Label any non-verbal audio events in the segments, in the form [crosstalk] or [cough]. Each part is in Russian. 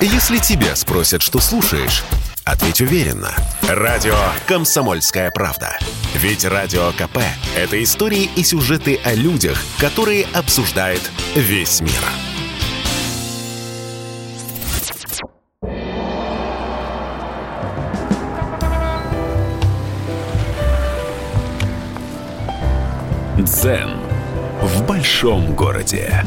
Если тебя спросят, что слушаешь, ответь уверенно. Радио «Комсомольская правда». Ведь Радио КП – это истории и сюжеты о людях, которые обсуждает весь мир. Дзен в большом городе.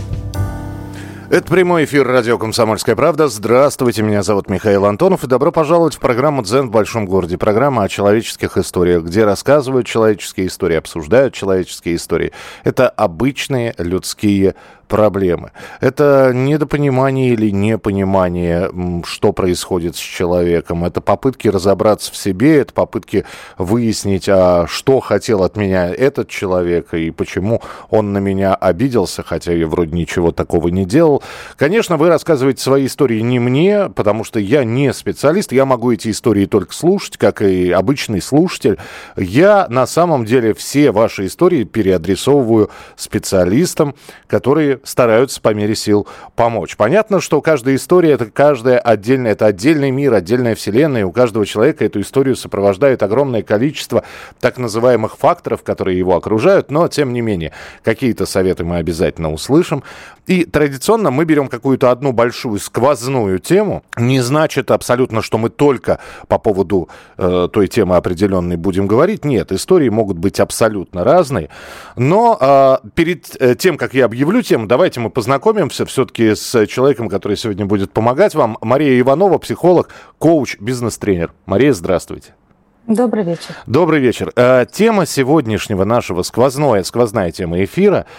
Это прямой эфир радио «Комсомольская правда». Здравствуйте, меня зовут Михаил Антонов, и добро пожаловать в программу «Дзен в большом городе». Программа о человеческих историях, где рассказывают человеческие истории, обсуждают человеческие истории. Это обычные людские проблемы. Это недопонимание или непонимание, что происходит с человеком. Это попытки разобраться в себе, это попытки выяснить, а что хотел от меня этот человек и почему он на меня обиделся, хотя я вроде ничего такого не делал. Конечно, вы рассказываете свои истории не мне, потому что я не специалист, я могу эти истории только слушать, как и обычный слушатель. Я на самом деле все ваши истории переадресовываю специалистам, которые стараются по мере сил помочь. Понятно, что каждая история это каждая отдельная, это отдельный мир, отдельная вселенная. И у каждого человека эту историю сопровождает огромное количество так называемых факторов, которые его окружают. Но, тем не менее, какие-то советы мы обязательно услышим. И традиционно мы берем какую-то одну большую сквозную тему. Не значит абсолютно, что мы только по поводу э, той темы определенной будем говорить. Нет, истории могут быть абсолютно разные. Но э, перед э, тем, как я объявлю тему, давайте мы познакомимся все-таки с человеком, который сегодня будет помогать вам. Мария Иванова, психолог, коуч, бизнес-тренер. Мария, здравствуйте. Добрый вечер. Добрый вечер. Э, тема сегодняшнего нашего сквозное, сквозная тема эфира –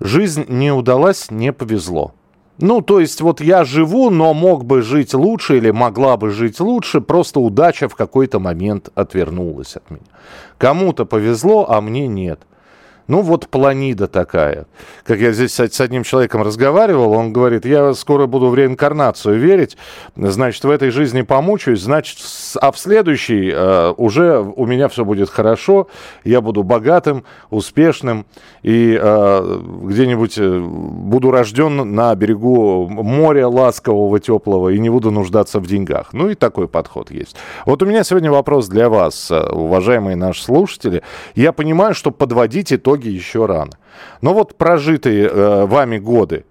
жизнь не удалась, не повезло. Ну, то есть вот я живу, но мог бы жить лучше или могла бы жить лучше, просто удача в какой-то момент отвернулась от меня. Кому-то повезло, а мне нет. Ну, вот планида такая. Как я здесь с одним человеком разговаривал, он говорит, я скоро буду в реинкарнацию верить, значит, в этой жизни помучаюсь, значит, а в следующей э, уже у меня все будет хорошо, я буду богатым, успешным, и э, где-нибудь э, буду рожден на берегу моря ласкового, теплого, и не буду нуждаться в деньгах. Ну, и такой подход есть. Вот у меня сегодня вопрос для вас, э, уважаемые наши слушатели. Я понимаю, что подводить итоги итоге еще рано. Но вот прожитые э, вами годы,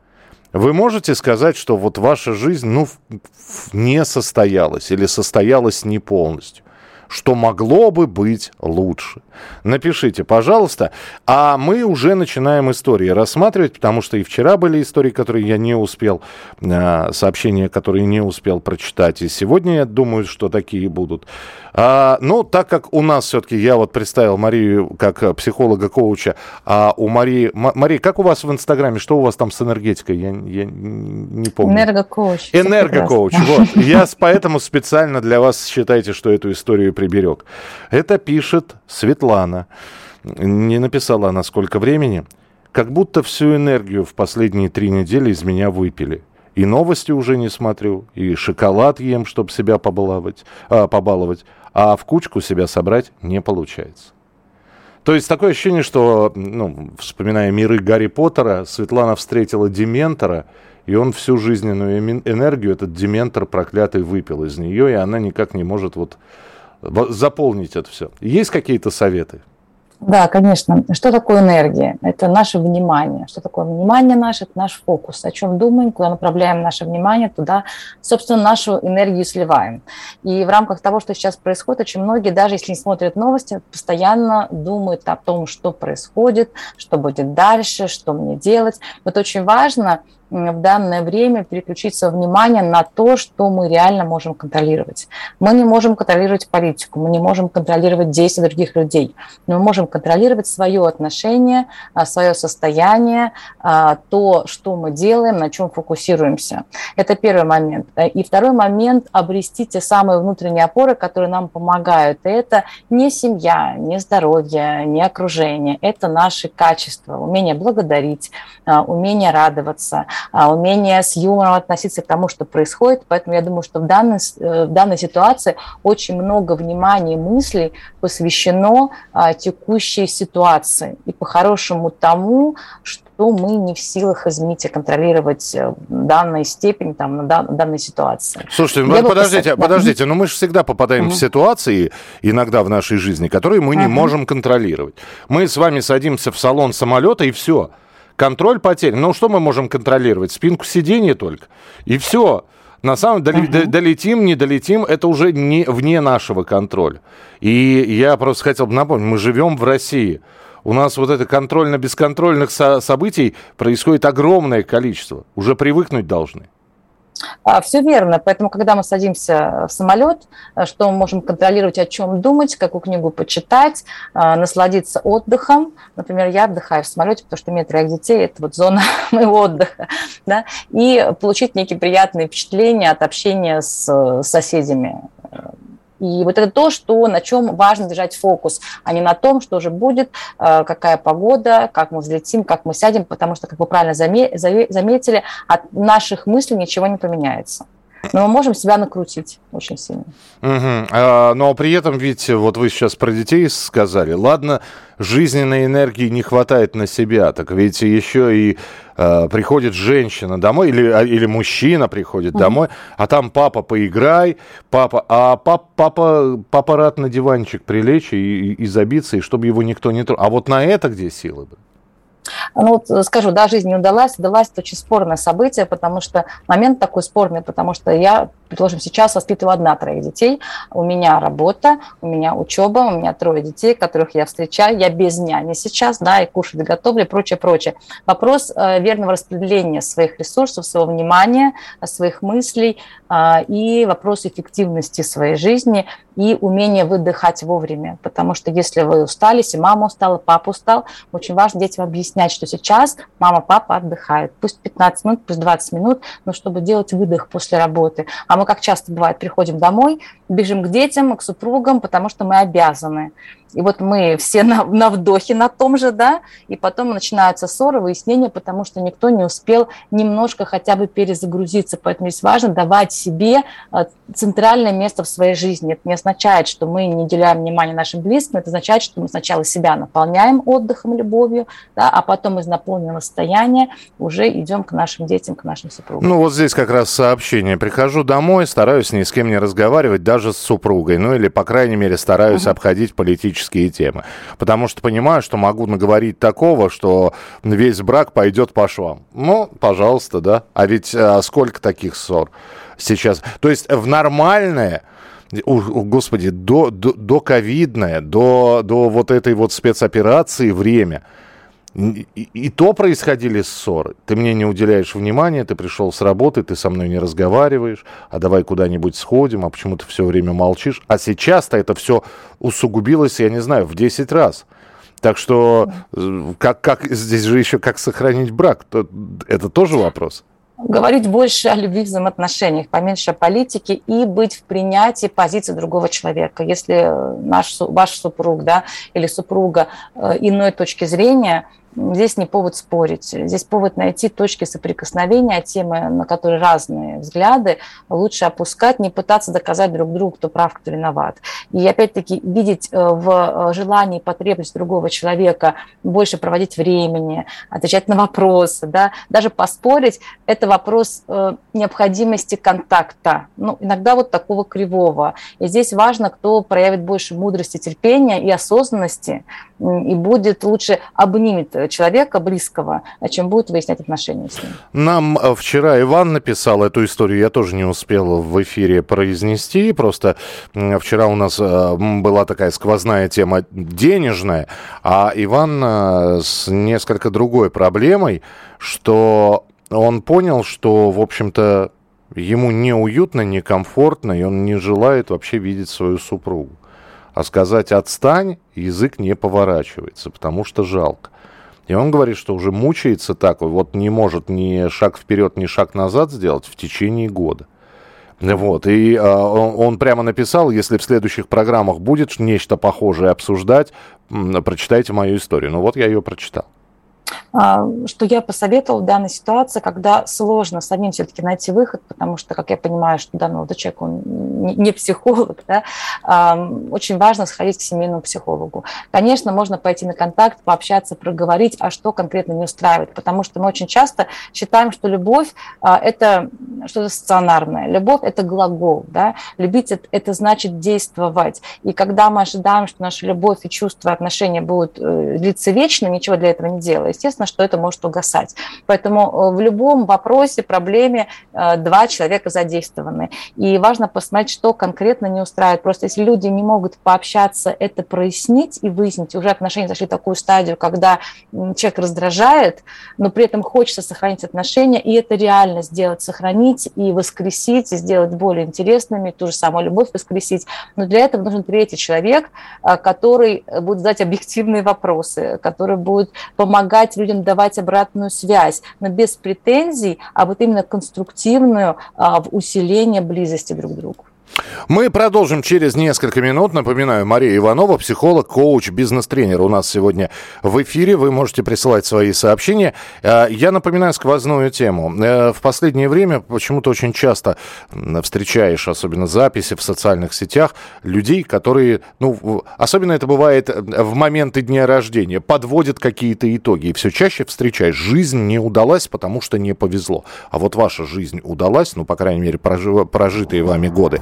вы можете сказать, что вот ваша жизнь ну, не состоялась или состоялась не полностью? Что могло бы быть лучше. Напишите, пожалуйста. А мы уже начинаем истории рассматривать, потому что и вчера были истории, которые я не успел, э, сообщения, которые не успел прочитать. И сегодня, я думаю, что такие будут. А, ну, так как у нас все-таки, я вот представил Марию как психолога-коуча, а у Марии... Мария, как у вас в Инстаграме, что у вас там с энергетикой? Я, я не помню. Энергокоуч. Энергокоуч, вот. Я поэтому специально для вас считайте, что эту историю приберег. Это пишет Светлана. Не написала она сколько времени. Как будто всю энергию в последние три недели из меня выпили. И новости уже не смотрю, и шоколад ем, чтобы себя побаловать, а, побаловать, а в кучку себя собрать не получается. То есть такое ощущение, что, ну, вспоминая миры Гарри Поттера, Светлана встретила Дементора, и он всю жизненную энергию, этот Дементор проклятый, выпил из нее, и она никак не может вот заполнить это все. Есть какие-то советы? Да, конечно. Что такое энергия? Это наше внимание. Что такое внимание наше? Это наш фокус. О чем думаем, куда направляем наше внимание, туда, собственно, нашу энергию сливаем. И в рамках того, что сейчас происходит, очень многие, даже если не смотрят новости, постоянно думают о том, что происходит, что будет дальше, что мне делать. Вот очень важно – в данное время переключиться внимание на то, что мы реально можем контролировать. Мы не можем контролировать политику, мы не можем контролировать действия других людей, но мы можем контролировать свое отношение, а, свое состояние, а, то, что мы делаем, на чем фокусируемся. Это первый момент. И второй момент – обрести те самые внутренние опоры, которые нам помогают. И это не семья, не здоровье, не окружение. Это наши качества, умение благодарить, а, умение радоваться – умение с юмором относиться к тому, что происходит. Поэтому я думаю, что в данной, э, в данной ситуации очень много внимания и мыслей посвящено а, текущей ситуации и по-хорошему тому, что что мы не в силах, извините, контролировать э, данную степень там, на данной ситуации. Слушайте, ну, подождите, бы... подождите, но мы же всегда попадаем угу. в ситуации, иногда в нашей жизни, которые мы угу. не можем контролировать. Мы с вами садимся в салон самолета и все. Контроль потерь. Ну, что мы можем контролировать? Спинку сиденья только. И все. На самом деле, uh-huh. долетим, не долетим, это уже не вне нашего контроля. И я просто хотел бы напомнить, мы живем в России. У нас вот это контрольно-бесконтрольных со- событий происходит огромное количество. Уже привыкнуть должны. А, Все верно. Поэтому, когда мы садимся в самолет, э, что мы можем контролировать, о чем думать, какую книгу почитать, э, насладиться отдыхом. Например, я отдыхаю в самолете, потому что у меня троих детей, это вот зона [laughs] моего отдыха. Да? И получить некие приятные впечатления от общения с соседями и вот это то, что, на чем важно держать фокус, а не на том, что же будет, э, какая погода, как мы взлетим, как мы сядем, потому что, как вы правильно заметили, от наших мыслей ничего не поменяется. Но мы можем себя накрутить очень сильно. Угу. А, но при этом ведь, вот вы сейчас про детей сказали, ладно, жизненной энергии не хватает на себя, так ведь еще и э, приходит женщина домой, или, а, или мужчина приходит mm домой, а там папа, поиграй, папа, а пап, папа, папа рад на диванчик прилечь и, и, и забиться, и чтобы его никто не трогал. А вот на это где силы? бы? Ну, вот э, скажу, да, жизнь не удалась. Удалась это очень спорное событие, потому что момент такой спорный, потому что я, предположим, сейчас воспитываю одна троих детей. У меня работа, у меня учеба, у меня трое детей, которых я встречаю. Я без няни сейчас, да, и кушать готовлю, прочее, прочее. Вопрос э, верного распределения своих ресурсов, своего внимания, своих мыслей э, и вопрос эффективности своей жизни и умение выдыхать вовремя. Потому что если вы устали, если мама устала, папа устал, очень важно детям объяснять, что сейчас мама, папа отдыхают. Пусть 15 минут, пусть 20 минут, но чтобы делать выдох после работы. А мы, как часто бывает, приходим домой, бежим к детям, к супругам, потому что мы обязаны. И вот мы все на, на вдохе на том же, да, и потом начинаются ссоры, выяснения, потому что никто не успел немножко хотя бы перезагрузиться. Поэтому здесь важно давать себе э, центральное место в своей жизни. Это не означает, что мы не уделяем внимания нашим близким, это означает, что мы сначала себя наполняем отдыхом, любовью, да, а потом из наполненного состояния уже идем к нашим детям, к нашим супругам. Ну вот здесь как раз сообщение. Прихожу домой, стараюсь ни с кем не разговаривать, даже с супругой, ну или, по крайней мере, стараюсь uh-huh. обходить политические политические темы. Потому что понимаю, что могу наговорить такого, что весь брак пойдет по швам. Ну, пожалуйста, да. А ведь а, сколько таких ссор сейчас? То есть в нормальное господи, до, до, до ковидное, до, до вот этой вот спецоперации время – и, и то происходили ссоры. Ты мне не уделяешь внимания, ты пришел с работы, ты со мной не разговариваешь, а давай куда-нибудь сходим, а почему ты все время молчишь. А сейчас-то это все усугубилось, я не знаю, в 10 раз. Так что э, как, как здесь же еще как сохранить брак? Это тоже вопрос говорить больше о любви в взаимоотношениях, поменьше о политике и быть в принятии позиции другого человека. Если наш, ваш супруг да, или супруга э, иной точки зрения, здесь не повод спорить. Здесь повод найти точки соприкосновения, темы, на которые разные взгляды, лучше опускать, не пытаться доказать друг другу, кто прав, кто виноват. И опять-таки видеть э, в э, желании потребность другого человека больше проводить времени, отвечать на вопросы, да, даже поспорить, это вопрос э, необходимости контакта. Ну, иногда вот такого кривого. И здесь важно, кто проявит больше мудрости, терпения и осознанности, и будет лучше обнимет человека близкого, чем будет выяснять отношения с ним. Нам э, вчера Иван написал эту историю, я тоже не успел в эфире произнести, просто вчера у нас э, была такая сквозная тема денежная, а Иван э, с несколько другой проблемой, что он понял, что, в общем-то, ему неуютно, некомфортно, и он не желает вообще видеть свою супругу. А сказать «отстань» язык не поворачивается, потому что жалко. И он говорит, что уже мучается так, вот не может ни шаг вперед, ни шаг назад сделать в течение года. Вот, и э, он прямо написал, если в следующих программах будет нечто похожее обсуждать, прочитайте мою историю. Ну вот я ее прочитал. А, что я посоветовала в данной ситуации, когда сложно самим все-таки найти выход, потому что, как я понимаю, что данный молодой человек, он не психолог, да, очень важно сходить к семейному психологу. Конечно, можно пойти на контакт, пообщаться, проговорить, а что конкретно не устраивает, потому что мы очень часто считаем, что любовь а, – это что-то стационарное, любовь – это глагол, да, любить – это значит действовать. И когда мы ожидаем, что наша любовь и чувства, отношения будут э, длиться вечно, ничего для этого не делая, естественно, что это может угасать. Поэтому э, в любом вопросе, проблеме э, два человека задействованы. И важно посмотреть, что конкретно не устраивает. Просто если люди не могут пообщаться, это прояснить и выяснить, уже отношения зашли в такую стадию, когда человек раздражает, но при этом хочется сохранить отношения, и это реально сделать, сохранить и воскресить, и сделать более интересными, ту же самую любовь воскресить. Но для этого нужен третий человек, э, который будет задать объективные вопросы, который будет помогать людям людям давать обратную связь, но без претензий, а вот именно конструктивную а, в усиление близости друг к другу. Мы продолжим через несколько минут. Напоминаю, Мария Иванова, психолог, коуч, бизнес-тренер у нас сегодня в эфире. Вы можете присылать свои сообщения. Э, я напоминаю сквозную тему. Э, в последнее время почему-то очень часто встречаешь, особенно записи в социальных сетях, людей, которые, ну, особенно это бывает в моменты дня рождения, подводят какие-то итоги. И все чаще встречаешь, жизнь не удалась, потому что не повезло. А вот ваша жизнь удалась, ну, по крайней мере, прожитые вами годы.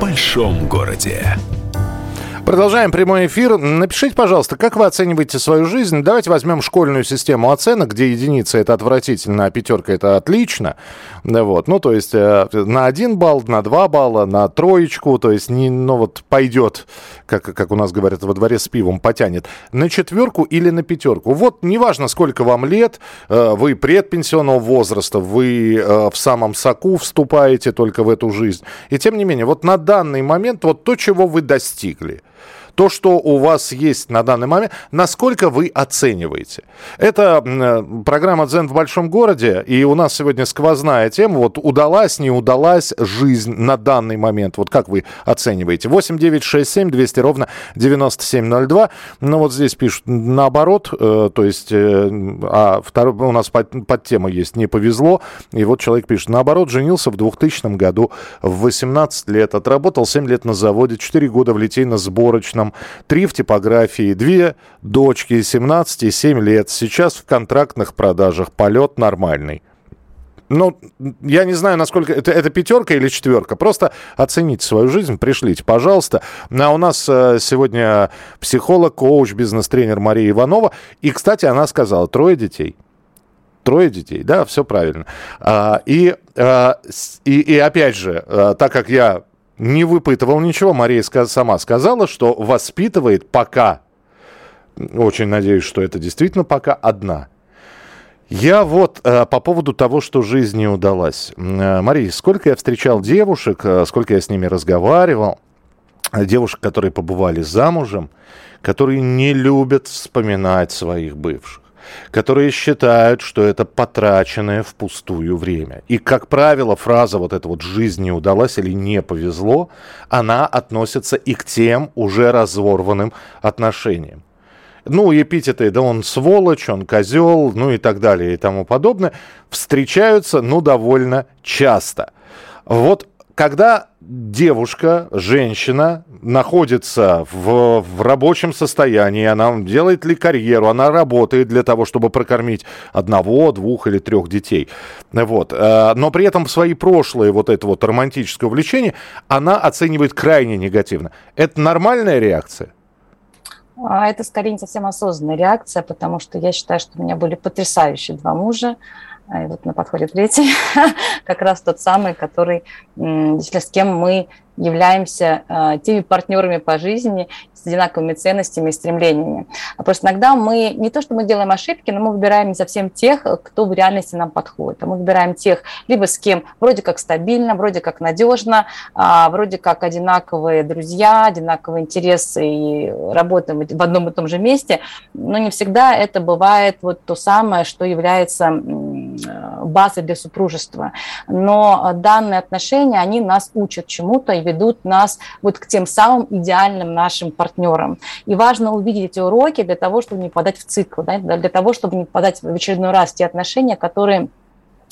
большом городе. Продолжаем прямой эфир. Напишите, пожалуйста, как вы оцениваете свою жизнь? Давайте возьмем школьную систему оценок, где единица это отвратительно, а пятерка это отлично. Вот. Ну, то есть э, на один балл, на два балла, на троечку, то есть не, ну вот пойдет, как, как у нас говорят во дворе с пивом, потянет. На четверку или на пятерку. Вот неважно, сколько вам лет, э, вы предпенсионного возраста, вы э, в самом соку вступаете только в эту жизнь. И тем не менее, вот на данный момент вот то, чего вы достигли – то, что у вас есть на данный момент, насколько вы оцениваете. Это э, программа «Дзен в большом городе», и у нас сегодня сквозная тема, вот удалась, не удалась жизнь на данный момент, вот как вы оцениваете? 8 9 6 7 200 ровно 9702, ну вот здесь пишут наоборот, э, то есть, э, а второй, у нас под, под тема есть «Не повезло», и вот человек пишет, наоборот, женился в 2000 году, в 18 лет, отработал 7 лет на заводе, 4 года в литейно-сборочном, там три в типографии, две дочки, 17 и 7 лет. Сейчас в контрактных продажах полет нормальный. Ну, я не знаю, насколько это, это пятерка или четверка. Просто оцените свою жизнь, пришлите, пожалуйста. А у нас э, сегодня психолог, коуч, бизнес-тренер Мария Иванова. И, кстати, она сказала, трое детей. Трое детей, да, все правильно. А, и, а, и, и опять же, а, так как я не выпытывал ничего. Мария сама сказала, что воспитывает пока, очень надеюсь, что это действительно пока одна. Я вот э, по поводу того, что жизнь не удалась. Э, Мария, сколько я встречал девушек, э, сколько я с ними разговаривал, э, девушек, которые побывали замужем, которые не любят вспоминать своих бывших которые считают, что это потраченное впустую время. И, как правило, фраза вот эта вот «жизнь не удалась» или «не повезло», она относится и к тем уже разорванным отношениям. Ну, эпитеты, да он сволочь, он козел, ну и так далее и тому подобное, встречаются, ну, довольно часто. Вот когда девушка, женщина находится в, в рабочем состоянии, она делает ли карьеру, она работает для того, чтобы прокормить одного, двух или трех детей. Вот. Э, но при этом свои прошлые вот это вот романтическое увлечение она оценивает крайне негативно. Это нормальная реакция? А это скорее не совсем осознанная реакция, потому что я считаю, что у меня были потрясающие два мужа, А вот на подходе третий, [laughs] как раз тот самый, который, если с кем мы являемся э, теми партнерами по жизни с одинаковыми ценностями и стремлениями. А просто иногда мы, не то что мы делаем ошибки, но мы выбираем не совсем тех, кто в реальности нам подходит. А мы выбираем тех, либо с кем вроде как стабильно, вроде как надежно, а, вроде как одинаковые друзья, одинаковые интересы и работаем в одном и том же месте, но не всегда это бывает вот то самое, что является базой для супружества. Но данные отношения, они нас учат чему-то и ведут нас вот к тем самым идеальным нашим партнерам. И важно увидеть эти уроки для того, чтобы не подать в цикл, да, для того, чтобы не подать в очередной раз те отношения, которые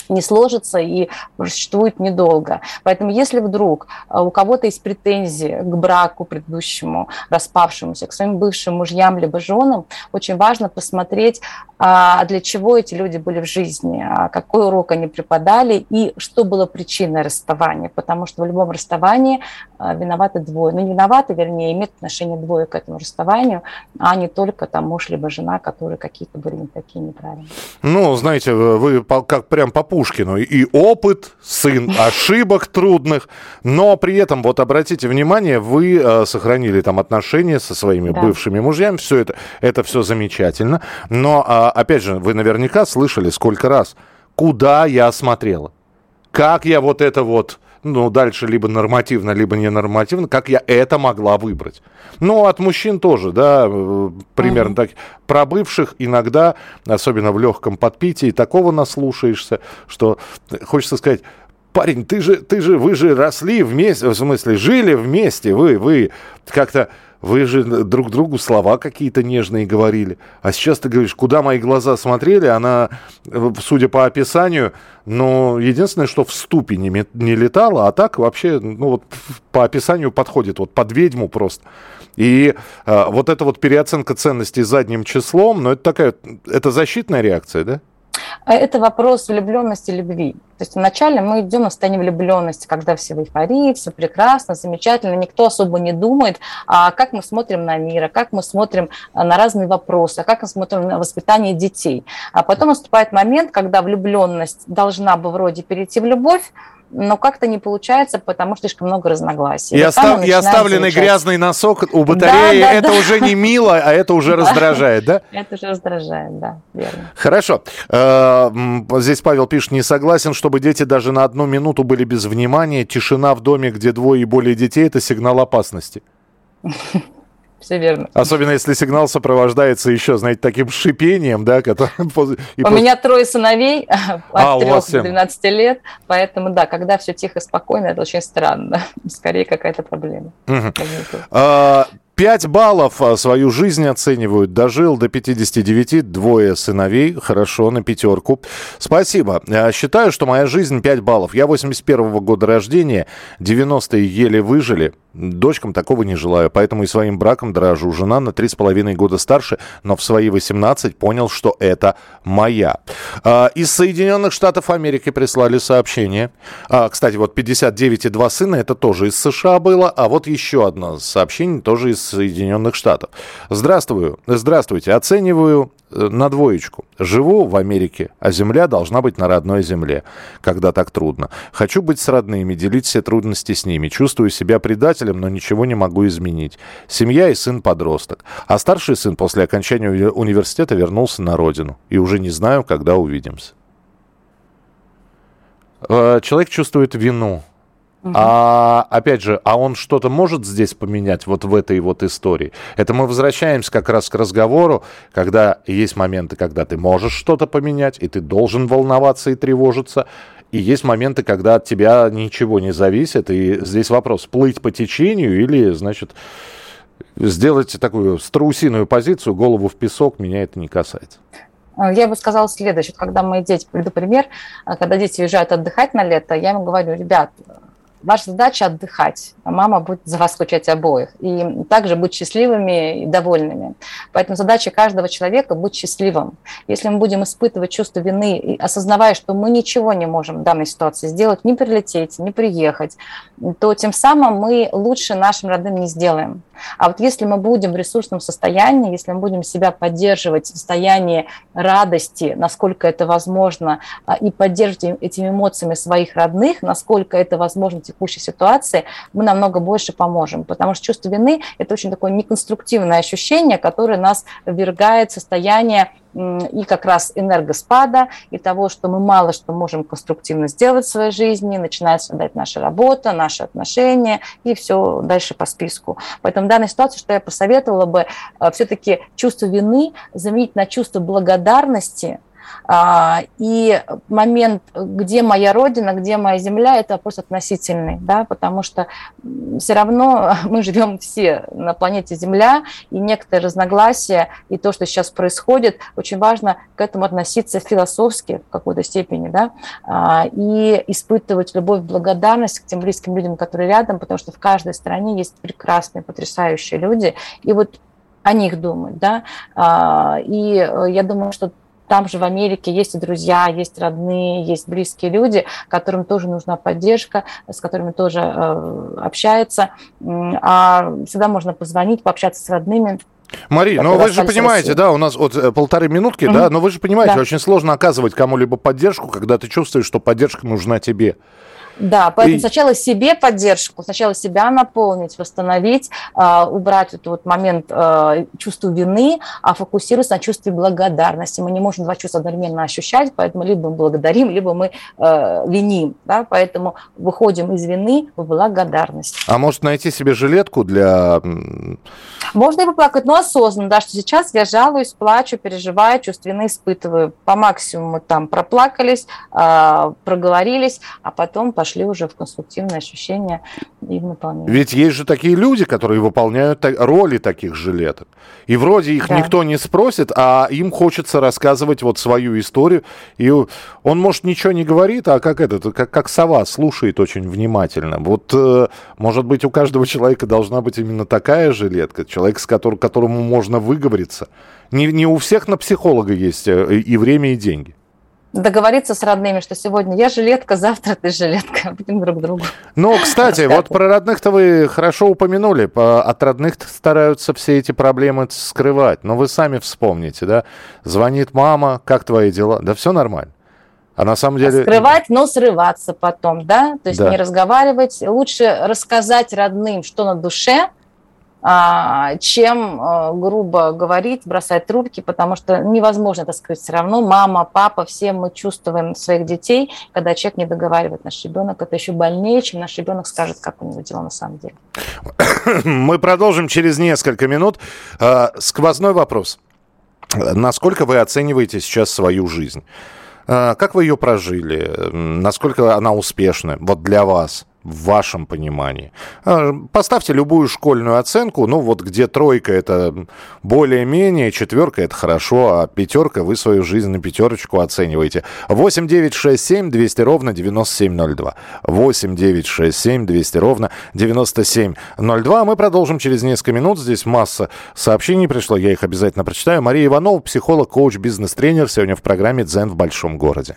не сложится и существует недолго. Поэтому если вдруг э, у кого-то есть претензии к браку предыдущему, распавшемуся, к своим бывшим мужьям либо женам, очень важно посмотреть, а для чего эти люди были в жизни, а какой урок они преподали и что было причиной расставания. Потому что в любом расставании виноваты двое. Ну, не виноваты, вернее, имеют отношение двое к этому расставанию, а не только там муж либо жена, которые какие-то были не такие неправильные. Ну, знаете, вы как прям по Пушкину. И опыт, сын [laughs] ошибок трудных, но при этом, вот обратите внимание, вы э, сохранили там отношения со своими да. бывшими мужьями, все это, это все замечательно. Но, э, опять же, вы наверняка слышали сколько раз, куда я смотрела, как я вот это вот ну, дальше либо нормативно, либо ненормативно, как я это могла выбрать. Ну, от мужчин тоже, да, э, примерно mm-hmm. так. Про бывших иногда, особенно в легком подпитии, такого наслушаешься, что хочется сказать, парень, ты же, ты же, вы же росли вместе, в смысле, жили вместе, вы, вы как-то вы же друг другу слова какие-то нежные говорили. А сейчас ты говоришь, куда мои глаза смотрели, она, судя по описанию, ну, единственное, что в ступе не, не летала, а так вообще, ну, вот по описанию подходит, вот под ведьму просто. И э, вот эта вот переоценка ценностей задним числом, ну, это такая, это защитная реакция, да? А это вопрос влюбленности любви. То есть вначале мы идем на состояние влюбленности, когда все в эйфории, все прекрасно, замечательно, никто особо не думает, а как мы смотрим на мир, а как мы смотрим а, на разные вопросы, а как мы смотрим на воспитание детей. А потом наступает момент, когда влюбленность должна бы вроде перейти в любовь, но как-то не получается, потому что слишком много разногласий. И, остав, и оставленный замечать. грязный носок у батареи, да, да, это да. уже не мило, а это уже раздражает, да? Это уже раздражает, да, верно. Хорошо. Э, здесь Павел пишет, не согласен, чтобы дети даже на одну минуту были без внимания. Тишина в доме, где двое и более детей, это сигнал опасности. [laughs] все верно. Особенно если сигнал сопровождается еще, знаете, таким шипением, да, который... [laughs] У после... меня трое сыновей [laughs] от а, 3 до 12 лет, поэтому, да, когда все тихо, спокойно, это очень странно. [laughs] Скорее какая-то проблема. Угу. 5 баллов а, свою жизнь оценивают. Дожил до 59, двое сыновей. Хорошо, на пятерку. Спасибо. А, считаю, что моя жизнь 5 баллов. Я 81 -го года рождения, 90-е еле выжили. Дочкам такого не желаю, поэтому и своим браком дорожу. Жена на 3,5 года старше, но в свои 18 понял, что это моя. А, из Соединенных Штатов Америки прислали сообщение. А, кстати, вот 59,2 сына, это тоже из США было, а вот еще одно сообщение тоже из Соединенных Штатов. Здравствую, здравствуйте. Оцениваю на двоечку. Живу в Америке, а земля должна быть на родной земле, когда так трудно. Хочу быть с родными, делить все трудности с ними. Чувствую себя предателем, но ничего не могу изменить. Семья и сын-подросток. А старший сын после окончания уни университета вернулся на родину. И уже не знаю, когда увидимся. Э, человек чувствует вину а опять же, а он что-то может здесь поменять вот в этой вот истории? Это мы возвращаемся как раз к разговору, когда есть моменты, когда ты можешь что-то поменять, и ты должен волноваться и тревожиться. И есть моменты, когда от тебя ничего не зависит. И здесь вопрос, плыть по течению или, значит, сделать такую страусиную позицию, голову в песок, меня это не касается. Я бы сказала следующее. Когда мои дети, приду пример, когда дети уезжают отдыхать на лето, я им говорю, ребят, Ваша задача отдыхать, а мама будет за вас скучать обоих. И также быть счастливыми и довольными. Поэтому задача каждого человека – быть счастливым. Если мы будем испытывать чувство вины, и осознавая, что мы ничего не можем в данной ситуации сделать, не прилететь, не приехать, то тем самым мы лучше нашим родным не сделаем. А вот если мы будем в ресурсном состоянии, если мы будем себя поддерживать в состоянии радости, насколько это возможно, а, и поддерживать этими эмоциями своих родных, насколько это возможно текущей ситуации, мы намного больше поможем. Потому что чувство вины – это очень такое неконструктивное ощущение, которое нас ввергает в состояние и как раз энергоспада, и того, что мы мало что можем конструктивно сделать в своей жизни, начинает страдать наша работа, наши отношения и все дальше по списку. Поэтому в данной ситуации, что я посоветовала бы, э, все-таки чувство вины заменить на чувство благодарности – и момент, где моя родина, где моя земля, это вопрос относительный, да, потому что все равно [laughs] мы живем все на планете Земля, и некоторые разногласия, и то, что сейчас происходит, очень важно к этому относиться философски в какой-то степени, да, а, и испытывать любовь, благодарность к тем близким людям, которые рядом, потому что в каждой стране есть прекрасные, потрясающие люди, и вот о них думать, да, а, и э, я думаю, что там же в Америке есть и друзья, есть родные, есть близкие люди, которым тоже нужна поддержка, с которыми тоже э, общается. А всегда можно позвонить, пообщаться с родными, Мария, но вы же понимаете, да, у нас вот э, полторы минутки, mm-hmm. да, но вы же понимаете, да. очень сложно оказывать кому-либо поддержку, когда ты чувствуешь, что поддержка нужна тебе. Да, поэтому и... сначала себе поддержку, сначала себя наполнить, восстановить, э, убрать этот вот момент э, чувства вины, а фокусироваться на чувстве благодарности. Мы не можем два чувства одновременно ощущать, поэтому либо мы благодарим, либо мы э, виним. Да? Поэтому выходим из вины в благодарность. А может найти себе жилетку для... Можно и поплакать, но осознанно, да, что сейчас я жалуюсь, плачу, переживаю, чувство вины испытываю. По максимуму там проплакались, э, проговорились, а потом пошли пошли уже в конструктивное ощущение и в наполнение. Ведь есть же такие люди, которые выполняют роли таких жилеток. И вроде их да. никто не спросит, а им хочется рассказывать вот свою историю. И он, может, ничего не говорит, а как этот, как, как сова, слушает очень внимательно. Вот, э, может быть, у каждого человека должна быть именно такая жилетка, человек, с которым, которому можно выговориться. Не, не у всех на психолога есть э, и время, и деньги договориться с родными, что сегодня я жилетка, завтра ты жилетка, [laughs] будем друг другу. Ну, кстати, вот про родных-то вы хорошо упомянули. От родных стараются все эти проблемы скрывать. Но вы сами вспомните, да? Звонит мама, как твои дела? Да все нормально. А на самом деле... Скрывать, но срываться потом, да? То есть да. не разговаривать. Лучше рассказать родным, что на душе, чем а, грубо говорить, бросать трубки, потому что невозможно это скрыть все равно. Мама, папа, все мы чувствуем своих детей, когда человек не договаривает наш ребенок, это еще больнее, чем наш ребенок скажет, как у него дела на самом деле. Мы продолжим через несколько минут. А, сквозной вопрос. Насколько вы оцениваете сейчас свою жизнь? Как вы ее прожили? Насколько она успешна вот для вас? В вашем понимании? А, поставьте любую школьную оценку, ну вот где тройка это более-менее, четверка это хорошо, а пятерка вы свою жизнь на пятерочку оцениваете. 8 9 6 7 200 ровно 9702. 8 9 6 7 200 ровно 9702. Мы продолжим через несколько минут. Здесь масса сообщений пришло, я их обязательно прочитаю. Мария Иванова, психолог, коуч, бизнес-тренер, сегодня в программе «Дзен в большом городе».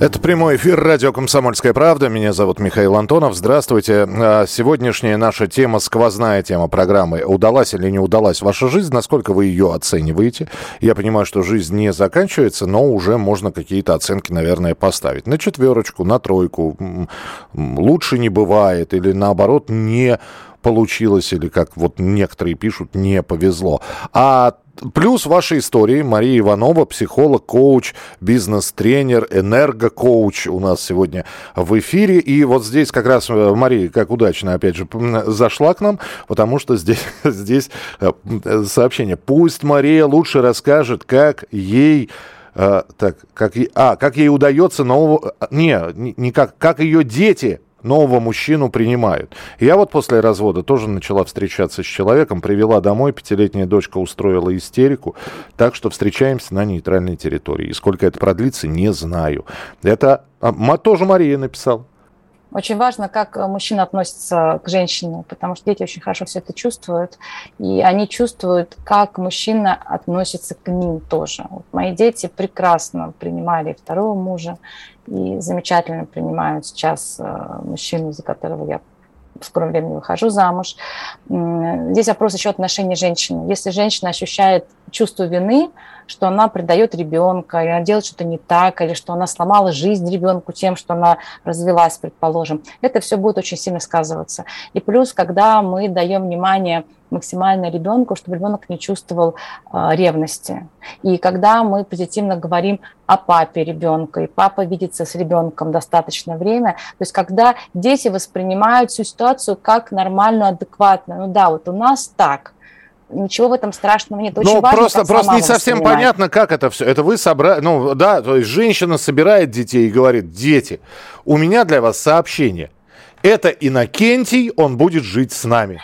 Это прямой эфир радио «Комсомольская правда». Меня зовут Михаил Антонов. Здравствуйте. А, сегодняшняя наша тема, сквозная тема программы «Удалась или не удалась ваша жизнь?» Насколько вы ее оцениваете? Я понимаю, что жизнь не заканчивается, но уже можно какие-то оценки, наверное, поставить. На четверочку, на тройку. Лучше не бывает или наоборот не получилось, или как вот некоторые пишут, не повезло. А Плюс ваши истории. Мария Иванова, психолог, коуч, бизнес-тренер, энергокоуч у нас сегодня в эфире. И вот здесь как раз э, Мария, как удачно, опять же, зашла к нам, потому что здесь, [laughs] здесь э, сообщение. Пусть Мария лучше расскажет, как ей Uh, так, как, а, как ей удается нового... Не, не как, как ее дети нового мужчину принимают. Я вот после развода тоже начала встречаться с человеком, привела домой, пятилетняя дочка устроила истерику, так что встречаемся на нейтральной территории. И сколько это продлится, не знаю. Это а, тоже Мария написала. Очень важно, как мужчина относится к женщине, потому что дети очень хорошо все это чувствуют, и они чувствуют, как мужчина относится к ним тоже. Вот мои дети прекрасно принимали второго мужа и замечательно принимают сейчас э, мужчину, за которого я в скором времени выхожу замуж. Здесь вопрос еще отношений женщины. Если женщина ощущает чувство вины, что она предает ребенка, или она делает что-то не так, или что она сломала жизнь ребенку тем, что она развелась, предположим, это все будет очень сильно сказываться. И плюс, когда мы даем внимание максимально ребенку, чтобы ребенок не чувствовал э, ревности. И когда мы позитивно говорим о папе ребенка, и папа видится с ребенком достаточно время, то есть когда дети воспринимают всю ситуацию как нормальную, адекватную, ну да, вот у нас так, ничего в этом страшного нет. Очень ну, важно, просто, просто не совсем понятно, как это все. Это вы собрали, ну да, то есть женщина собирает детей и говорит, дети, у меня для вас сообщение. Это Иннокентий, он будет жить с нами.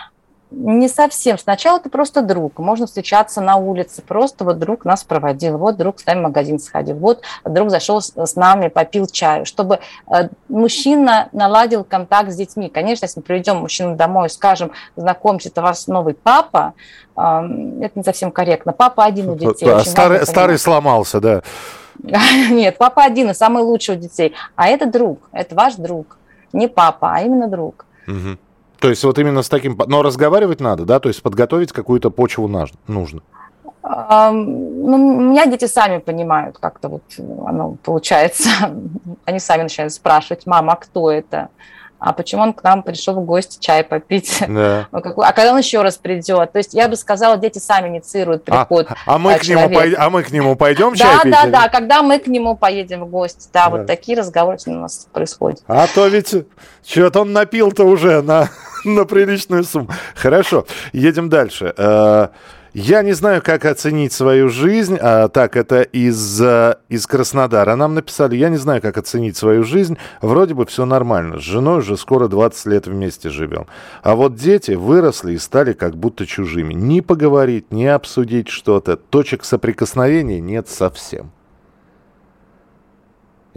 Не совсем. Сначала ты просто друг. Можно встречаться на улице. Просто вот друг нас проводил. Вот друг с нами в магазин сходил. Вот друг зашел с нами, попил чаю. Чтобы э, мужчина наладил контакт с детьми. Конечно, если мы приведем мужчину домой и скажем, знакомьте, это ваш новый папа, это не совсем корректно. Папа один у детей. Да, старый, старый сломался, да. [laughs] Нет, папа один и самый лучший у детей. А это друг, это ваш друг. Не папа, а именно друг. Угу. То есть вот именно с таким... Но разговаривать надо, да? То есть подготовить какую-то почву нужно. Ну, у меня дети сами понимают, как-то вот оно получается. [laughs] Они сами начинают спрашивать, мама, а кто это? А почему он к нам пришел в гости чай попить, да. [laughs] а когда он еще раз придет. То есть я бы сказала, дети сами инициируют а, приход а, а, мы, к нему пой, а мы к нему пойдем чай да, пить? Да, да, да, когда мы к нему поедем в гости, да, да. вот такие разговоры у нас происходят. А то ведь что-то он напил-то уже на, [laughs] на приличную сумму. Хорошо, едем дальше. Я не знаю, как оценить свою жизнь. А, так, это из, э, из Краснодара. Нам написали, я не знаю, как оценить свою жизнь. Вроде бы все нормально. С женой уже скоро 20 лет вместе живем. А вот дети выросли и стали как будто чужими. Ни поговорить, ни обсудить что-то. Точек соприкосновения нет совсем.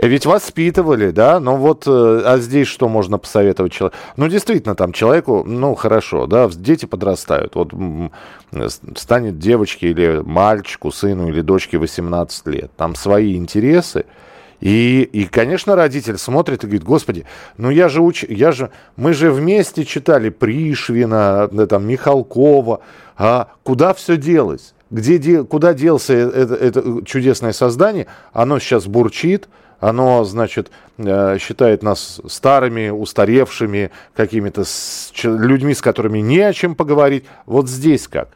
Ведь воспитывали, да, но вот, э, а здесь что можно посоветовать человеку? Ну, действительно, там человеку, ну, хорошо, да, дети подрастают. Вот станет девочке или мальчику, сыну или дочке 18 лет. Там свои интересы. И, и, конечно, родитель смотрит и говорит, господи, ну я же, уч... я же, мы же вместе читали Пришвина, там, Михалкова, а куда все делось? Где, де... куда делся э, это, это чудесное создание? Оно сейчас бурчит, оно, значит, э, считает нас старыми, устаревшими, какими-то людьми, с которыми не о чем поговорить. Вот здесь как?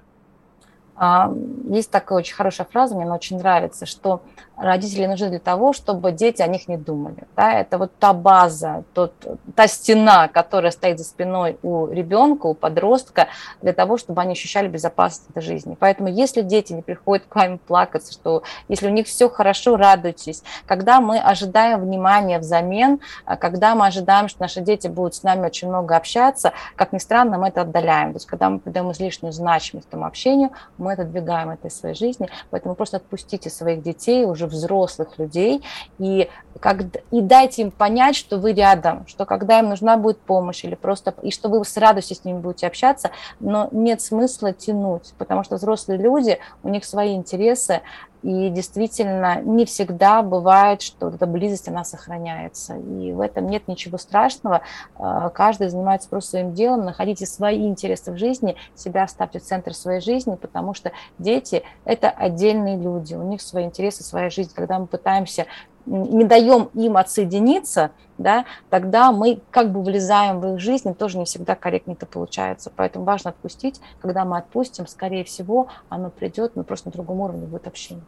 А, есть такая очень хорошая фраза, мне она очень нравится, что родители нужны для того, чтобы дети о них не думали. Да? Это вот та база, тот, та стена, которая стоит за спиной у ребенка, у подростка, для того, чтобы они ощущали безопасность этой жизни. Поэтому если дети не приходят к вами плакаться, что если у них все хорошо, радуйтесь. Когда мы ожидаем внимания взамен, а когда мы ожидаем, что наши дети будут с нами очень много общаться, как ни странно, мы это отдаляем. То есть когда мы придаем излишнюю значимость этому общению, мы это двигаем этой своей жизни. Поэтому просто отпустите своих детей уже взрослых людей, и, как, и дайте им понять, что вы рядом, что когда им нужна будет помощь, или просто, и что вы с радостью с ними будете общаться, но нет смысла тянуть, потому что взрослые люди, у них свои интересы, и действительно, не всегда бывает, что эта близость, она сохраняется. И в этом нет ничего страшного. А, каждый занимается просто своим делом. Находите свои интересы в жизни, себя ставьте в центр своей жизни, потому что дети – это отдельные люди. У них свои интересы, своя жизнь. Когда мы пытаемся не даем им отсоединиться, да, тогда мы как бы влезаем в их жизнь, и тоже не всегда корректно это получается. Поэтому важно отпустить. Когда мы отпустим, скорее всего, оно придет, но просто на другом уровне будет общение.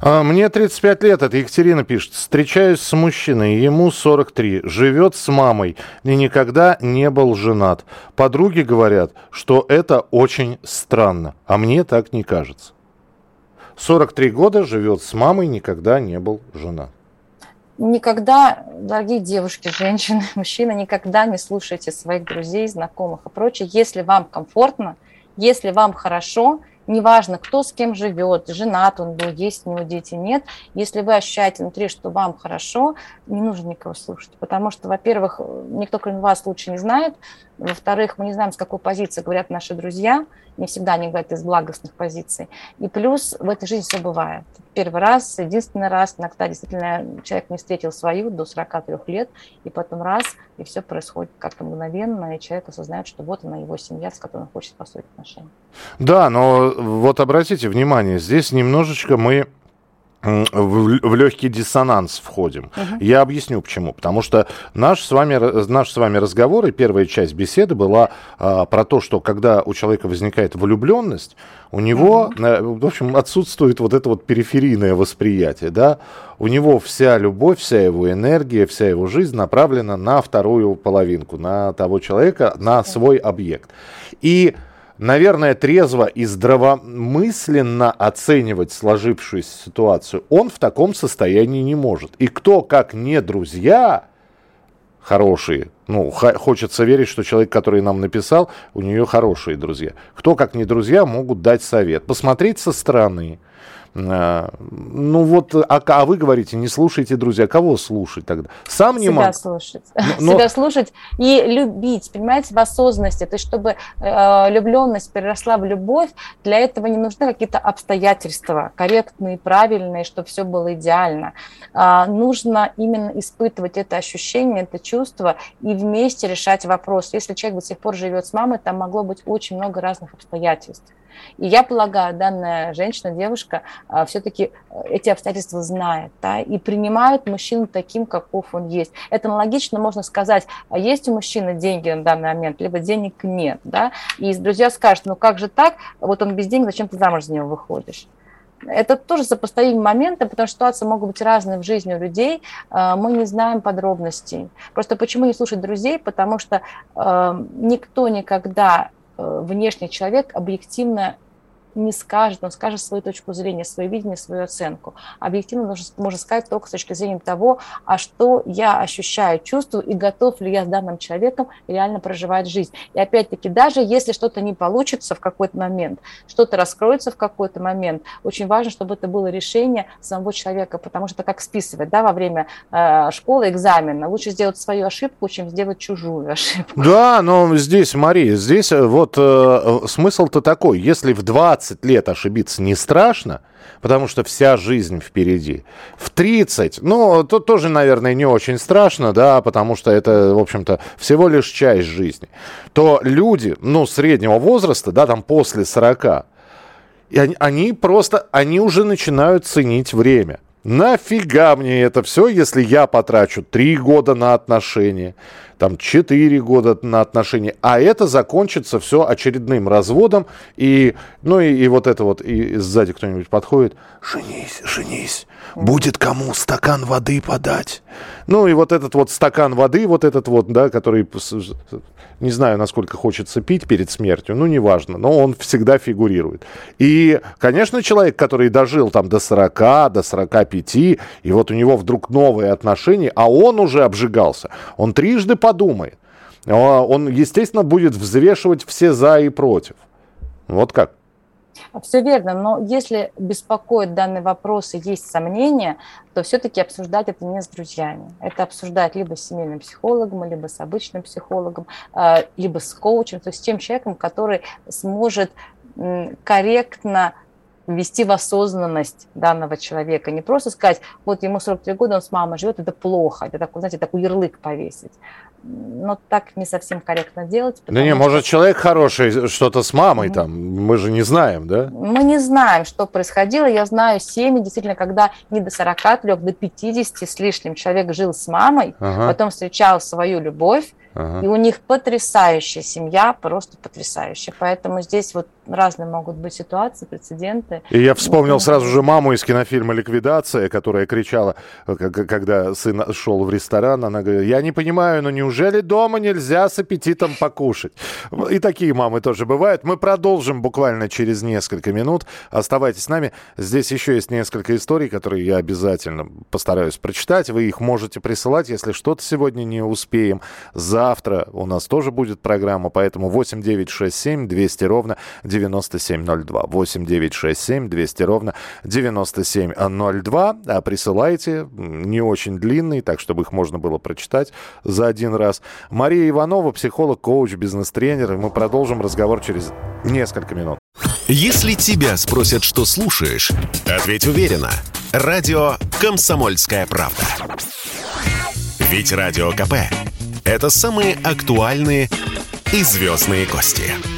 А, мне 35 лет, это Екатерина пишет. Встречаюсь с мужчиной, ему 43, живет с мамой и никогда не был женат. Подруги говорят, что это очень странно, а мне так не кажется. 43 года живет с мамой, никогда не был женат. Никогда, дорогие девушки, женщины, [laughs] мужчины, никогда не слушайте своих друзей, знакомых и прочее, если вам комфортно, если вам хорошо, неважно, кто с кем живет, женат он был, есть у него дети, нет, если вы ощущаете внутри, что вам хорошо, не нужно никого слушать, потому что, во-первых, никто кроме вас лучше не знает, во-вторых, мы не знаем, с какой позиции говорят наши друзья, не всегда они говорят из благостных позиций. И плюс в этой жизни все бывает. Первый раз, единственный раз, иногда действительно человек не встретил свою до 43 лет, и потом раз, и все происходит как-то мгновенно, и человек осознает, что вот она его семья, с которой он хочет построить отношения. Да, но вот обратите внимание, здесь немножечко мы в, в легкий диссонанс входим. Угу. Я объясню почему. Потому что наш с вами, наш с вами разговор и первая часть беседы была а, про то, что когда у человека возникает влюбленность, у него, угу. в общем, отсутствует вот это вот периферийное восприятие, да. У него вся любовь, вся его энергия, вся его жизнь направлена на вторую половинку, на того человека, на свой объект. И наверное, трезво и здравомысленно оценивать сложившуюся ситуацию, он в таком состоянии не может. И кто, как не друзья, хорошие, ну, хочется верить, что человек, который нам написал, у нее хорошие друзья. Кто, как не друзья, могут дать совет. Посмотреть со стороны, ну вот, а, а вы говорите, не слушайте, друзья. Кого слушать тогда? Сам не Себя могу. слушать. [laughs] Но... Себя слушать и любить, понимаете, в осознанности. То есть, чтобы э, влюбленность переросла в любовь, для этого не нужны какие-то обстоятельства корректные, правильные, чтобы все было идеально. А, нужно именно испытывать это ощущение, это чувство и вместе решать вопрос. Если человек до сих пор живет с мамой, там могло быть очень много разных обстоятельств. И я полагаю, данная женщина, девушка, а, все-таки э, эти обстоятельства знает да, и принимает мужчину таким, каков он есть. Это аналогично можно сказать, а есть у мужчины деньги на данный момент, либо денег нет. Да? И друзья скажут, ну как же так, вот он без денег, зачем ты замуж за него выходишь? Это тоже сопоставимые моменты, потому что ситуации могут быть разные в жизни у людей. А, мы не знаем подробностей. Просто почему не слушать друзей? Потому что никто никогда внешний человек объективно не скажет, он скажет свою точку зрения, свое видение, свою оценку. Объективно нужно, можно сказать только с точки зрения того, а что я ощущаю, чувствую и готов ли я с данным человеком реально проживать жизнь. И опять-таки, даже если что-то не получится в какой-то момент, что-то раскроется в какой-то момент, очень важно, чтобы это было решение самого человека, потому что как списывать да, во время э, школы экзамена, лучше сделать свою ошибку, чем сделать чужую [laughs] ошибку. Да, но здесь, Мария, здесь э, вот э, смысл-то такой, если в 20 20 лет ошибиться не страшно, потому что вся жизнь впереди. В 30, ну, тут тоже, наверное, не очень страшно, да, потому что это, в общем-то, всего лишь часть жизни. То люди, ну, среднего возраста, да, там после 40, и они, они просто, они уже начинают ценить время. Нафига мне это все, если я потрачу три года на отношения, там 4 года на отношения, а это закончится все очередным разводом, и, ну и, и вот это вот, и сзади кто-нибудь подходит, женись, женись, будет кому стакан воды подать. Ну и вот этот вот стакан воды, вот этот вот, да, который, не знаю, насколько хочется пить перед смертью, ну неважно, но он всегда фигурирует. И, конечно, человек, который дожил там до 40, до 45, и вот у него вдруг новые отношения, а он уже обжигался, он трижды подумает. А он, естественно, будет взвешивать все за и против. Вот как? Все верно, но если беспокоит данный вопрос и есть сомнения, то все-таки обсуждать это не с друзьями. Это обсуждать либо с семейным психологом, либо с обычным психологом, а, либо с коучем, то есть с тем человеком, который сможет корректно ввести в осознанность данного человека. Не просто сказать, вот ему 43 года, он с мамой живет, это плохо. Это такой, знаете, такой ярлык повесить. Но так не совсем корректно делать. Да не, что... может, человек хороший, что-то с мамой mm-hmm. там, мы же не знаем, да? Мы не знаем, что происходило. Я знаю семьи, действительно, когда не до 43, до 50 с лишним человек жил с мамой, ага. потом встречал свою любовь, Ага. И у них потрясающая семья, просто потрясающая. Поэтому здесь вот разные могут быть ситуации, прецеденты. И я вспомнил сразу же маму из кинофильма «Ликвидация», которая кричала, когда сын шел в ресторан, она говорит, я не понимаю, но неужели дома нельзя с аппетитом покушать? И такие мамы тоже бывают. Мы продолжим буквально через несколько минут. Оставайтесь с нами. Здесь еще есть несколько историй, которые я обязательно постараюсь прочитать. Вы их можете присылать, если что-то сегодня не успеем. Завтра у нас тоже будет программа, поэтому 8967 200 ровно 9702. 8967 200 ровно 9702. А присылайте, не очень длинный, так, чтобы их можно было прочитать за один раз. Мария Иванова, психолог, коуч, бизнес-тренер. И мы продолжим разговор через несколько минут. Если тебя спросят, что слушаешь, ответь уверенно. Радио «Комсомольская правда». Ведь Радио КП – это самые актуальные и звездные гости.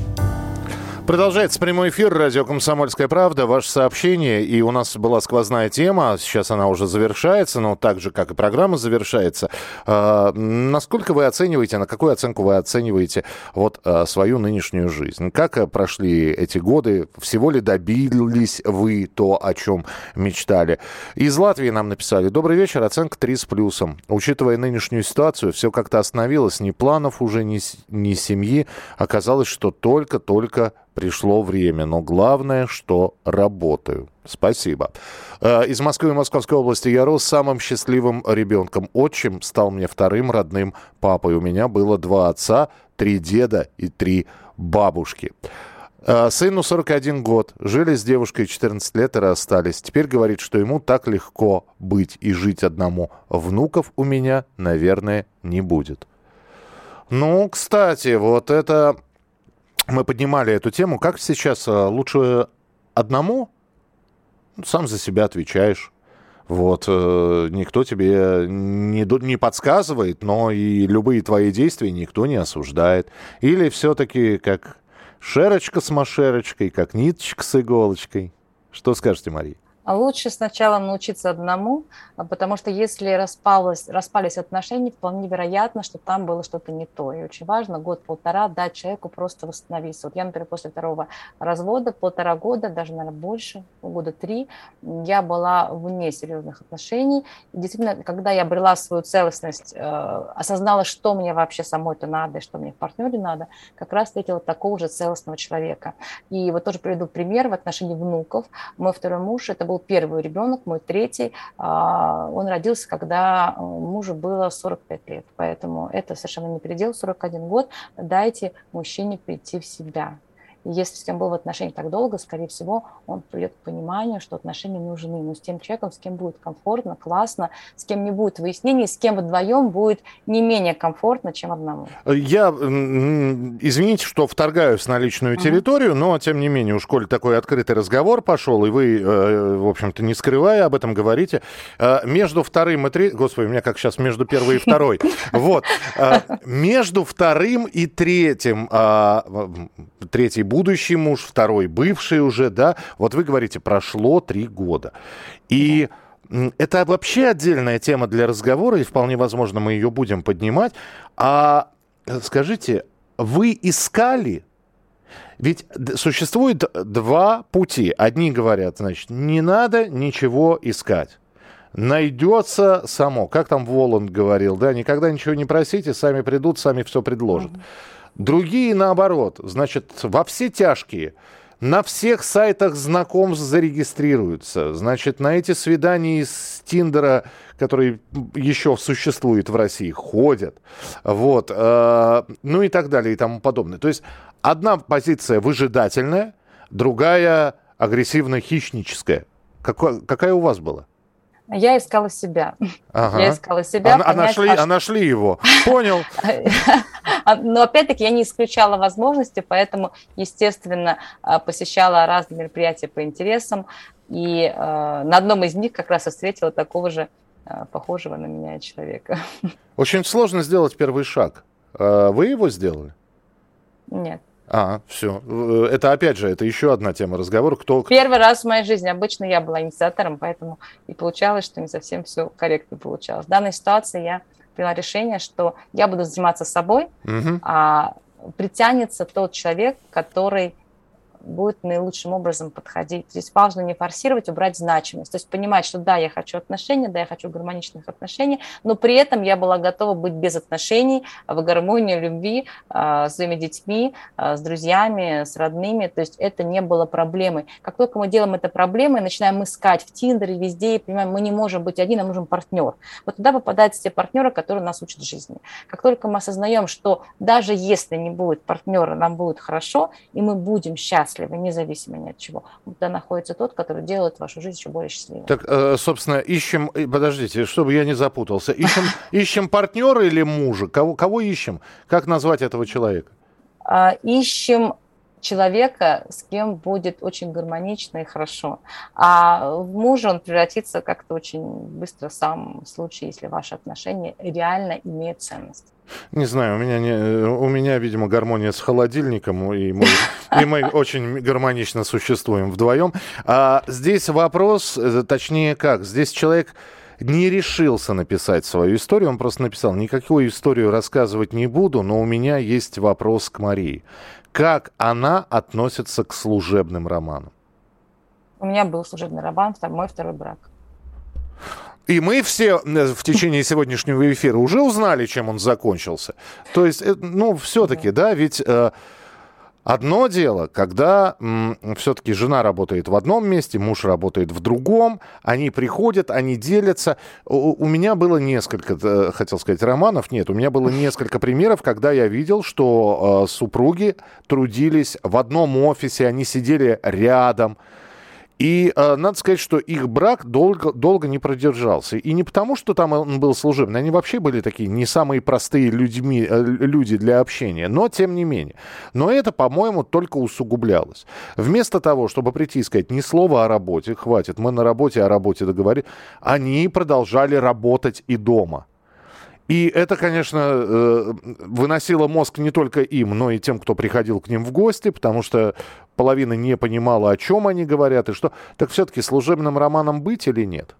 Продолжается прямой эфир радио «Комсомольская правда». Ваше сообщение, и у нас была сквозная тема, сейчас она уже завершается, но так же, как и программа завершается. Э, насколько вы оцениваете, на какую оценку вы оцениваете вот э, свою нынешнюю жизнь? Как э, прошли эти годы? Всего ли добились вы то, о чем мечтали? Из Латвии нам написали. Добрый вечер, оценка 3 с плюсом. Учитывая нынешнюю ситуацию, все как-то остановилось. Ни планов уже, ни, ни семьи. Оказалось, что только-только пришло время, но главное, что работаю. Спасибо. Э, из Москвы и Московской области я рос самым счастливым ребенком. Отчим стал мне вторым родным папой. У меня было два отца, три деда и три бабушки. Э, сыну 41 год. Жили с девушкой 14 лет и расстались. Теперь говорит, что ему так легко быть и жить одному. Внуков у меня, наверное, не будет. Ну, кстати, вот это мы поднимали эту тему. Как сейчас э, лучше одному? Сам за себя отвечаешь. Вот, э, никто тебе не, не подсказывает, но и любые твои действия никто не осуждает. Или все-таки как шерочка с машерочкой, как ниточка с иголочкой. Что скажете, Мария? А лучше сначала научиться одному, а потому что если распалось, распались отношения, вполне вероятно, что там было что-то не то. И очень важно год-полтора дать человеку просто восстановиться. Вот я, например, после второго развода, полтора года, даже, наверное, больше, года три, я была вне серьезных отношений. И действительно, когда я обрела свою целостность, э, осознала, что мне вообще самой-то надо и что мне в партнере надо, как раз встретила такого же целостного человека. И вот тоже приведу пример в отношении внуков. Мой второй муж, это был первый ребенок, мой третий. А, он родился, когда э, мужу было 45 лет. Поэтому это совершенно не предел, 41 год. Дайте мужчине прийти в себя. Если с кем был в отношениях так долго, скорее всего, он придет к пониманию, что отношения нужны. Но с тем человеком, с кем будет комфортно, классно, с кем не будет выяснений, с кем вдвоем будет не менее комфортно, чем одному. Я, извините, что вторгаюсь на личную территорию, но, тем не менее, уж коль такой открытый разговор пошел, и вы, э, в общем-то, не скрывая об этом говорите, э, между вторым и третьим... Господи, у меня как сейчас между первой и второй. [laughs] Вот. Э, между вторым и третьим, третий будущий муж, второй бывший уже, да. Вот вы говорите, прошло три года. И это вообще отдельная тема для разговора, и вполне возможно мы ее будем поднимать. А скажите, вы искали ведь существует два пути. Одни говорят, значит, не надо ничего искать. Найдется само. Как там Воланд говорил, да, никогда ничего не просите, сами придут, сами все предложат. Mm-hmm. Другие наоборот, значит, во все тяжкие. На всех сайтах знакомств зарегистрируются. Значит, на эти свидания из Тиндера, которые еще существуют в России, ходят. Вот. Э, ну и так далее и тому подобное. То есть одна позиция выжидательная, другая агрессивно-хищническая. Какая у вас была? Я искала себя. Ага. Я искала себя. А, понять, а, нашли, а, а нашли его. Понял. А, [laughs] но опять-таки я не исключала возможности, поэтому, естественно, а, посещала разные мероприятия по интересам. И э, на одном из них как раз и встретила такого же э, похожего на меня человека. [laughs] Очень сложно сделать первый шаг. Вы его сделали? Нет. А, все. Э, это опять же, это еще одна тема разговора. Кто... Первый раз в моей жизни. Обычно я была инициатором, поэтому и получалось, что не совсем все корректно получалось. В данной ситуации я приняла решение, что я буду заниматься собой, угу. а притянется тот человек, который будет наилучшим образом подходить. Здесь важно не форсировать, убрать значимость. То есть понимать, что да, я хочу отношений, да, я хочу гармоничных отношений, но при этом я была готова быть без отношений, в гармонии, любви э, с своими детьми, э, с друзьями, с родными. То есть это не было проблемой. Как только мы делаем это проблемой, начинаем искать в Тиндере, везде, и понимаем, мы не можем быть один, нам нужен партнер. Вот туда попадаются те партнеры, которые нас учат жизни. Как только мы осознаем, что даже если не будет партнера, нам будет хорошо, и мы будем счастливы, счастливы, независимо ни от чего. Тогда находится тот, который делает вашу жизнь еще более счастливой. Так, э, собственно, ищем, э, подождите, чтобы я не запутался, ищем, [laughs] ищем партнера или мужа? Кого, кого ищем? Как назвать этого человека? А, ищем человека, с кем будет очень гармонично и хорошо. А в мужа он превратится как-то очень быстро сам в случае, если ваши отношения реально имеют ценность. Не знаю, у меня, не, у меня видимо, гармония с холодильником, и мы, и мы [laughs] очень гармонично существуем вдвоем. А здесь вопрос, э, точнее как, здесь человек не решился написать свою историю, он просто написал, никакую историю рассказывать не буду, но у меня есть вопрос к Марии. Как она относится к служебным романам? У меня был служебный роман, мой второй брак. И мы все в течение сегодняшнего эфира уже узнали, чем он закончился. То есть, э, ну, все-таки, да, ведь... Э, Одно дело, когда все-таки жена работает в одном месте, муж работает в другом, они приходят, они делятся. У, у меня было несколько, э, хотел сказать, романов, нет, у меня было несколько примеров, когда я видел, что э, супруги трудились в одном офисе, они сидели рядом, и э, надо сказать, что их брак долго, долго не продержался. И не потому, что там он был служебный, они вообще были такие не самые простые людьми, э, люди для общения, но тем не менее. Но это, по-моему, только усугублялось. Вместо того, чтобы прийти и сказать ни слова о работе, хватит, мы на работе о работе договорились, они продолжали работать и дома. И это, конечно, э, выносило мозг не только им, но и тем, кто приходил к ним в гости, потому что половина не понимала, о чем они говорят и что. Так все-таки служебным романом быть или нет,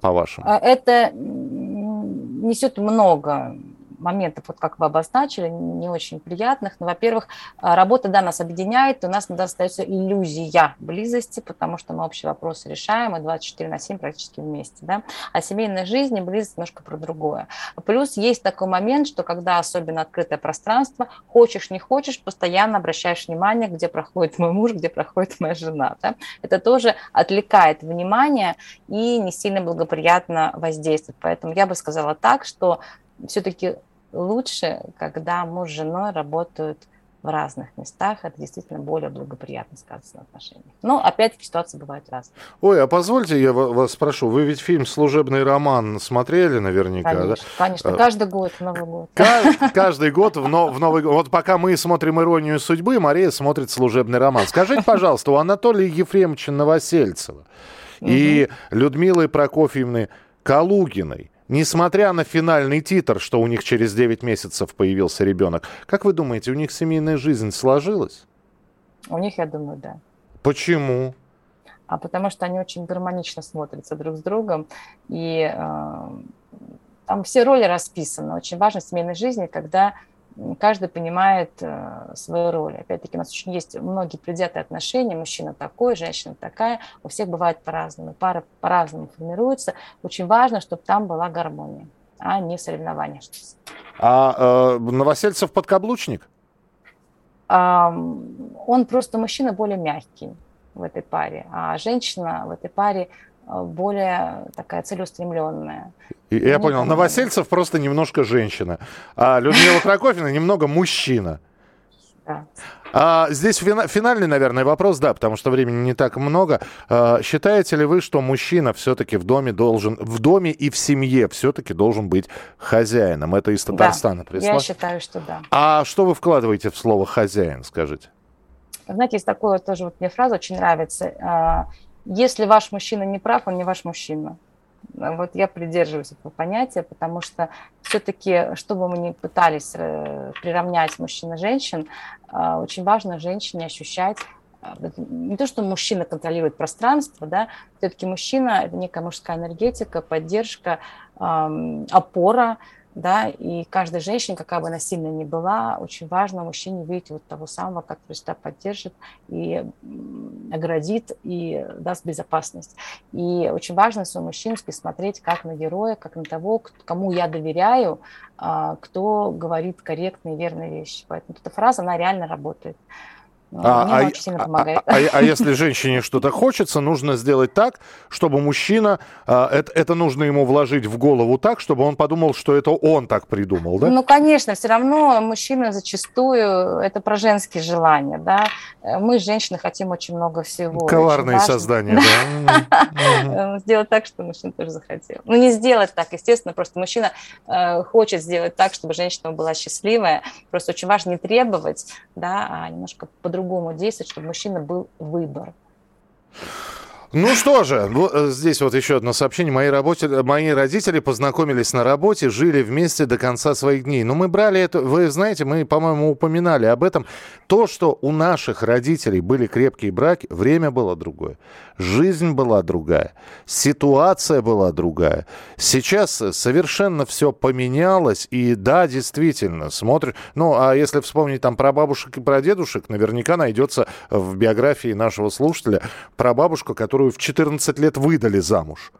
по-вашему? А это несет много моментов, вот как вы обозначили, не очень приятных. Но, ну, во-первых, а, работа, да, нас объединяет, у нас иногда остается иллюзия близости, потому что мы общие вопросы решаем, и 24 на 7 практически вместе, да. А семейной жизни близость немножко про другое. Плюс есть такой момент, что когда особенно открытое пространство, хочешь, не хочешь, постоянно обращаешь внимание, где проходит мой муж, где проходит моя жена, да. Это тоже отвлекает внимание и не сильно благоприятно воздействует. Поэтому я бы сказала так, что все-таки лучше, когда муж с женой работают в разных местах, это действительно более благоприятно сказывается на отношениях. Но, опять-таки, ситуации бывают разные. Ой, а позвольте, я вас спрошу, вы ведь фильм «Служебный роман» смотрели наверняка, конечно, да? Конечно, а, каждый год в Новый год. Каждый год в Новый год. Вот пока мы смотрим «Иронию судьбы», Мария смотрит «Служебный роман». Скажите, пожалуйста, у Анатолия Ефремовича Новосельцева и Людмилы Прокофьевны Калугиной Несмотря на финальный титр, что у них через 9 месяцев появился ребенок, как вы думаете, у них семейная жизнь сложилась? У них, я думаю, да. Почему? А потому что они очень гармонично смотрятся друг с другом, и э, там все роли расписаны. Очень важно в семейной жизни, когда каждый понимает э, свою роль. Опять-таки, у нас очень есть многие предвзятые отношения, мужчина такой, женщина такая, у всех бывает по-разному, пары по-разному формируются. Очень важно, чтобы там была гармония, а не соревнования. А э, Новосельцев подкаблучник? А, он просто мужчина более мягкий в этой паре, а женщина в этой паре Э, более такая целеустремленная. Я понял, помню. Новосельцев просто немножко женщина, а Людмила Прокофьевна немного мужчина. Да. А, здесь финальный, наверное, вопрос, да, потому что времени не так много. А, считаете ли вы, что мужчина все-таки в доме должен, в доме и в семье все-таки должен быть хозяином? Это из Татарстана да, прислал. я считаю, что да. А что вы вкладываете в слово хозяин, скажите? Знаете, есть такое тоже вот мне фраза очень нравится а, если ваш мужчина не прав, он не ваш мужчина. Вот я придерживаюсь этого понятия, потому что все-таки, чтобы мы не пытались э, приравнять мужчин и женщин, э, очень важно женщине ощущать не то, что мужчина контролирует пространство, да, все-таки мужчина – это некая мужская энергетика, поддержка, опора, да, и каждой женщине, какая бы она сильная ни была, очень важно мужчине видеть вот того самого, который всегда поддержит и оградит, и даст безопасность. И очень важно своему мужчински смотреть как на героя, как на того, кому я доверяю, а, кто говорит корректные, верные вещи. Поэтому эта фраза, она реально работает. А, а, очень сильно а, помогает. А, а, а [laughs] если женщине что-то хочется, нужно сделать так, чтобы мужчина, а, это, это нужно ему вложить в голову так, чтобы он подумал, что это он так придумал, да? Ну, конечно, все равно мужчина зачастую, это про женские желания, да. Мы, женщины, хотим очень много всего. Коварные создания, да. [laughs] Сделать так, чтобы мужчина тоже захотел. Ну, не сделать так, естественно, просто мужчина э, хочет сделать так, чтобы женщина была счастливая. Просто очень важно не требовать, да, а немножко по-другому по-другому действовать, чтобы мужчина был выбор. Ну что же, э, здесь вот еще одно сообщение. Мои, работе, мои родители познакомились на работе, жили вместе до конца своих дней. Но мы брали это, вы знаете, мы, по-моему, упоминали об этом. То, что у наших родителей были крепкие браки, время было другое. Жизнь была другая. Ситуация была другая. Сейчас совершенно все поменялось. И да, действительно, смотришь... Ну, а если вспомнить там про бабушек и про дедушек, наверняка найдется в биографии нашего слушателя про бабушку, которую которую в 14 лет выдали замуж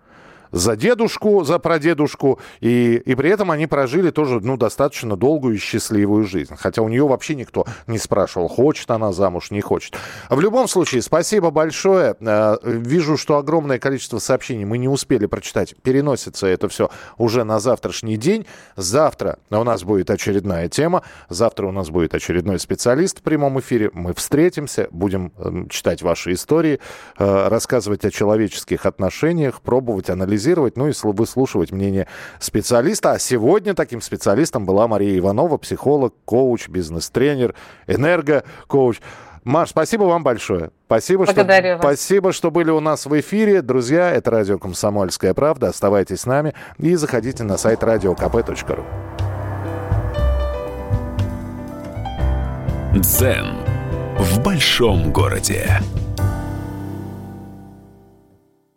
за дедушку, за прадедушку, и, и при этом они прожили тоже, ну, достаточно долгую и счастливую жизнь. Хотя у нее вообще никто не спрашивал, хочет она замуж, не хочет. В любом случае, спасибо большое. Э, вижу, что огромное количество сообщений мы не успели прочитать. Переносится это все уже на завтрашний день. Завтра у нас будет очередная тема. Завтра у нас будет очередной специалист в прямом эфире. Мы встретимся, будем эм, читать ваши истории, э, рассказывать о человеческих отношениях, пробовать анализировать анализировать, ну и выслушивать мнение специалиста. А сегодня таким специалистом была Мария Иванова, психолог, коуч, бизнес-тренер, энерго-коуч. Маш, спасибо вам большое. Спасибо, Благодарю что, вас. спасибо, что были у нас в эфире. Друзья, это радио «Комсомольская правда». Оставайтесь с нами и заходите на сайт radiokp.ru. Дзен в большом городе.